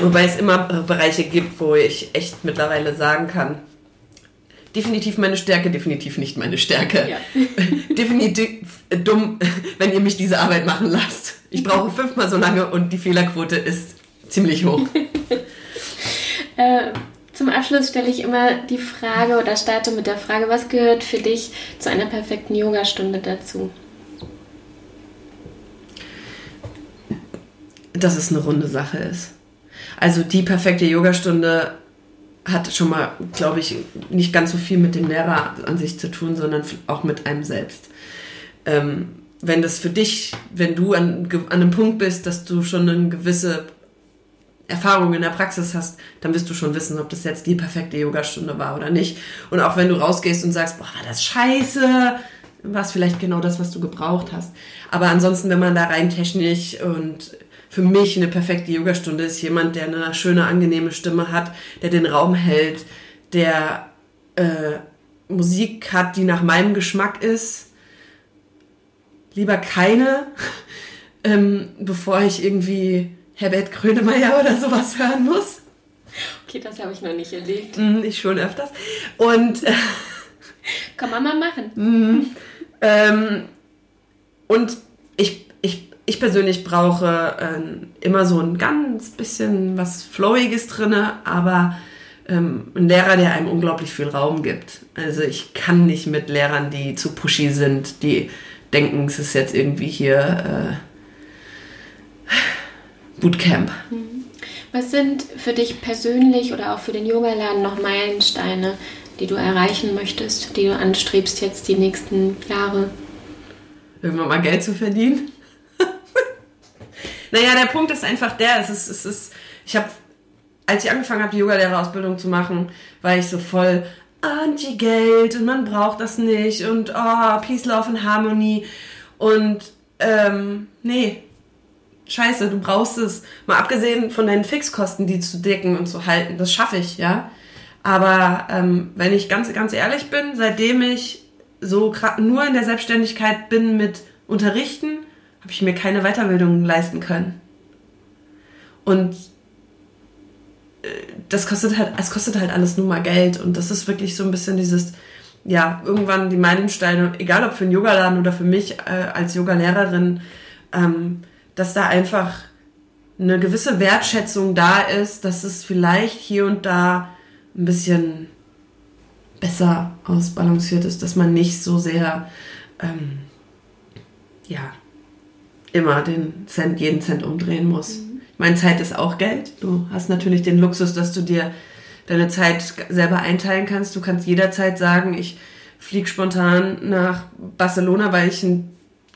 Wobei es immer Bereiche gibt, wo ich echt mittlerweile sagen kann, definitiv meine Stärke, definitiv nicht meine Stärke. Ja. definitiv dumm, wenn ihr mich diese Arbeit machen lasst. Ich brauche fünfmal so lange und die Fehlerquote ist ziemlich hoch. äh, zum Abschluss stelle ich immer die Frage oder starte mit der Frage, was gehört für dich zu einer perfekten Yogastunde dazu? Dass es eine runde Sache ist. Also die perfekte Yogastunde hat schon mal, glaube ich, nicht ganz so viel mit dem Lehrer an sich zu tun, sondern auch mit einem selbst. Ähm, wenn das für dich, wenn du an, an einem Punkt bist, dass du schon eine gewisse Erfahrung in der Praxis hast, dann wirst du schon wissen, ob das jetzt die perfekte Yogastunde war oder nicht. Und auch wenn du rausgehst und sagst, boah, war das scheiße, war es vielleicht genau das, was du gebraucht hast. Aber ansonsten, wenn man da rein technisch und für mich eine perfekte Yogastunde ist jemand, der eine schöne, angenehme Stimme hat, der den Raum hält, der äh, Musik hat, die nach meinem Geschmack ist. Lieber keine, ähm, bevor ich irgendwie Herbert Grönemeyer oder sowas hören muss. Okay, das habe ich noch nicht erlebt. Mm, ich schon öfters. Und äh, kann man mal machen. Mm, ähm, und ich ich persönlich brauche äh, immer so ein ganz bisschen was Flowiges drin, aber ähm, ein Lehrer, der einem unglaublich viel Raum gibt. Also ich kann nicht mit Lehrern, die zu pushy sind, die denken, es ist jetzt irgendwie hier äh, Bootcamp. Mhm. Was sind für dich persönlich oder auch für den Yoga-Laden noch Meilensteine, die du erreichen möchtest, die du anstrebst jetzt die nächsten Jahre? Irgendwann mal Geld zu verdienen. Naja, der Punkt ist einfach der, es ist, es ist, ich habe, als ich angefangen habe, die Yogalehrerausbildung zu machen, war ich so voll Anti-Geld und man braucht das nicht und oh, Peace, Love and Harmony und ähm, nee, scheiße, du brauchst es. Mal abgesehen von deinen Fixkosten, die zu decken und zu halten, das schaffe ich, ja. Aber ähm, wenn ich ganz, ganz ehrlich bin, seitdem ich so nur in der Selbstständigkeit bin mit Unterrichten, habe ich mir keine Weiterbildung leisten können. Und äh, das kostet halt, es kostet halt alles nur mal Geld. Und das ist wirklich so ein bisschen dieses, ja, irgendwann die Meilensteine, egal ob für einen Yogaladen oder für mich äh, als Yogalehrerin, ähm, dass da einfach eine gewisse Wertschätzung da ist, dass es vielleicht hier und da ein bisschen besser ausbalanciert ist, dass man nicht so sehr, ähm, ja, immer den Cent, jeden Cent umdrehen muss. Mhm. Meine Zeit ist auch Geld. Du hast natürlich den Luxus, dass du dir deine Zeit selber einteilen kannst. Du kannst jederzeit sagen, ich fliege spontan nach Barcelona, weil ich ein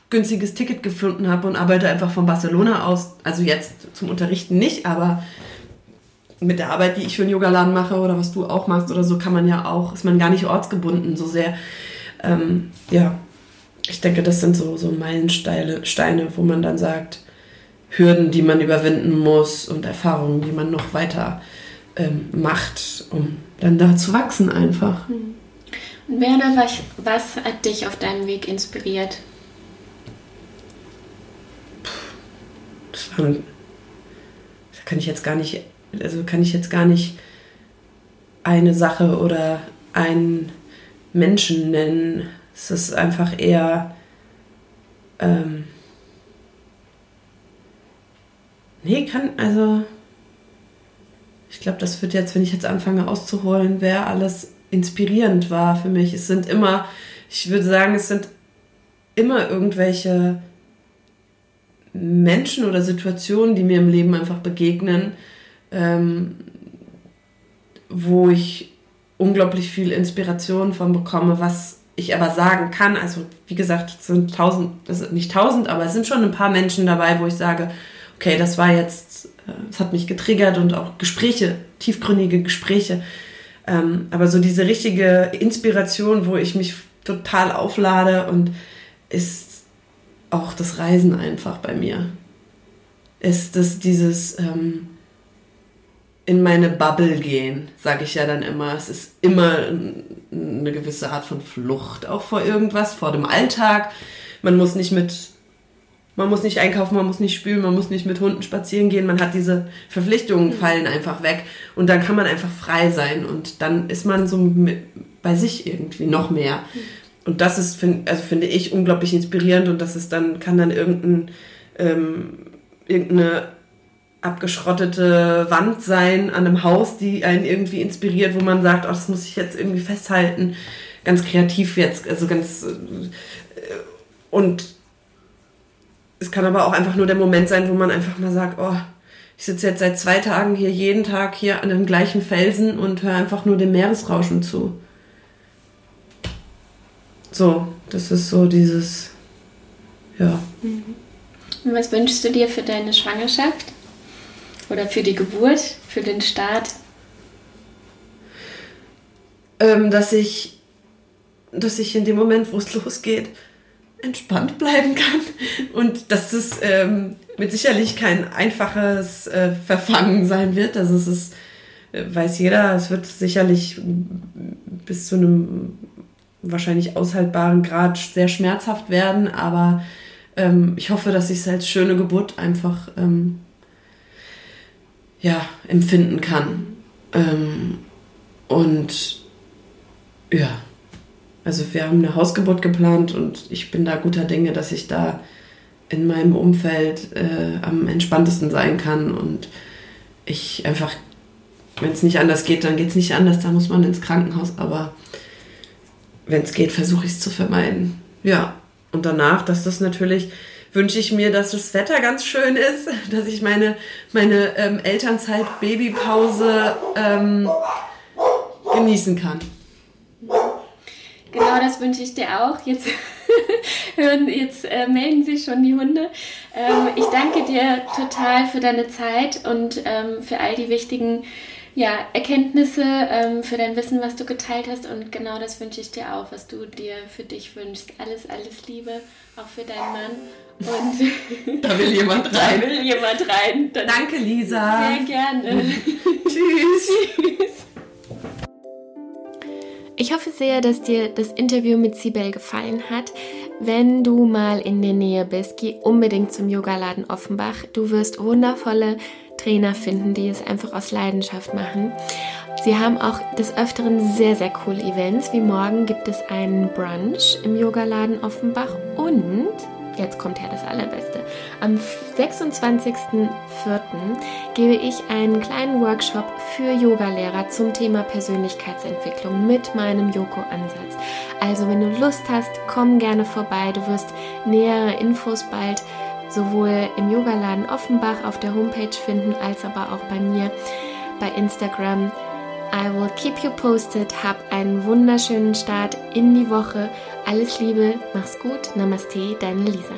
günstiges Ticket gefunden habe und arbeite einfach von Barcelona aus. Also jetzt zum Unterrichten nicht, aber mit der Arbeit, die ich für einen Yogaladen mache oder was du auch machst oder so, kann man ja auch, ist man gar nicht ortsgebunden so sehr. Ähm, ja, ich denke, das sind so, so Meilensteine, Steine, wo man dann sagt, Hürden, die man überwinden muss und Erfahrungen, die man noch weiter ähm, macht, um dann da zu wachsen einfach. Mhm. Und wer oder was, was hat dich auf deinem Weg inspiriert? Das war, das kann ich jetzt gar nicht, also kann ich jetzt gar nicht eine Sache oder einen Menschen nennen. Es ist einfach eher. Ähm, nee, kann, also. Ich glaube, das wird jetzt, wenn ich jetzt anfange auszuholen, wer alles inspirierend war für mich. Es sind immer, ich würde sagen, es sind immer irgendwelche Menschen oder Situationen, die mir im Leben einfach begegnen, ähm, wo ich unglaublich viel Inspiration von bekomme, was ich aber sagen kann. Also wie gesagt, es sind tausend, das nicht tausend, aber es sind schon ein paar Menschen dabei, wo ich sage, okay, das war jetzt, äh, es hat mich getriggert und auch Gespräche, tiefgründige Gespräche. Ähm, aber so diese richtige Inspiration, wo ich mich total auflade und ist auch das Reisen einfach bei mir. Ist das dieses ähm, in meine Bubble gehen, sage ich ja dann immer. Es ist immer eine gewisse Art von Flucht auch vor irgendwas, vor dem Alltag. Man muss nicht mit, man muss nicht einkaufen, man muss nicht spülen, man muss nicht mit Hunden spazieren gehen. Man hat diese Verpflichtungen mhm. fallen einfach weg und dann kann man einfach frei sein und dann ist man so bei sich irgendwie noch mehr. Mhm. Und das ist, also finde ich, unglaublich inspirierend und das ist dann, kann dann irgendein, ähm, irgendeine abgeschrottete Wand sein an einem Haus, die einen irgendwie inspiriert, wo man sagt, oh, das muss ich jetzt irgendwie festhalten. Ganz kreativ jetzt, also ganz. Äh, und es kann aber auch einfach nur der Moment sein, wo man einfach mal sagt, oh, ich sitze jetzt seit zwei Tagen hier jeden Tag hier an dem gleichen Felsen und höre einfach nur dem Meeresrauschen zu. So, das ist so dieses, ja. Mhm. Und was wünschst du dir für deine Schwangerschaft? Oder für die Geburt, für den Start? Ähm, dass ich, dass ich in dem Moment, wo es losgeht, entspannt bleiben kann und dass es ähm, mit sicherlich kein einfaches äh, Verfangen sein wird. Also es ist, äh, weiß jeder, es wird sicherlich bis zu einem wahrscheinlich aushaltbaren Grad sehr schmerzhaft werden, aber ähm, ich hoffe, dass ich es als schöne Geburt einfach ähm, ja, empfinden kann. Ähm, und ja, also wir haben eine Hausgeburt geplant und ich bin da guter Dinge, dass ich da in meinem Umfeld äh, am entspanntesten sein kann und ich einfach, wenn es nicht anders geht, dann geht es nicht anders, da muss man ins Krankenhaus, aber wenn es geht, versuche ich es zu vermeiden. Ja, und danach, dass das natürlich wünsche ich mir, dass das Wetter ganz schön ist, dass ich meine, meine ähm, Elternzeit, Babypause ähm, genießen kann. Genau, das wünsche ich dir auch. Jetzt, jetzt äh, melden sich schon die Hunde. Ähm, ich danke dir total für deine Zeit und ähm, für all die wichtigen ja, Erkenntnisse, ähm, für dein Wissen, was du geteilt hast. Und genau das wünsche ich dir auch, was du dir für dich wünschst. Alles, alles Liebe, auch für deinen Mann. Und da will jemand rein. Da will jemand rein. Dann Danke, Lisa. Sehr gerne. Tschüss. Tschüss. Ich hoffe sehr, dass dir das Interview mit Sibel gefallen hat. Wenn du mal in der Nähe bist, geh unbedingt zum Yogaladen Offenbach. Du wirst wundervolle Trainer finden, die es einfach aus Leidenschaft machen. Sie haben auch des Öfteren sehr, sehr coole Events. Wie morgen gibt es einen Brunch im Yogaladen Offenbach und jetzt kommt her das Allerbeste. Am 26.04. gebe ich einen kleinen Workshop für Yogalehrer zum Thema Persönlichkeitsentwicklung mit meinem Yoko-Ansatz. Also wenn du Lust hast, komm gerne vorbei. Du wirst nähere Infos bald sowohl im Yogaladen Offenbach auf der Homepage finden, als aber auch bei mir bei Instagram. I will keep you posted. Hab einen wunderschönen Start in die Woche. Alles Liebe, mach's gut. Namaste, deine Lisa.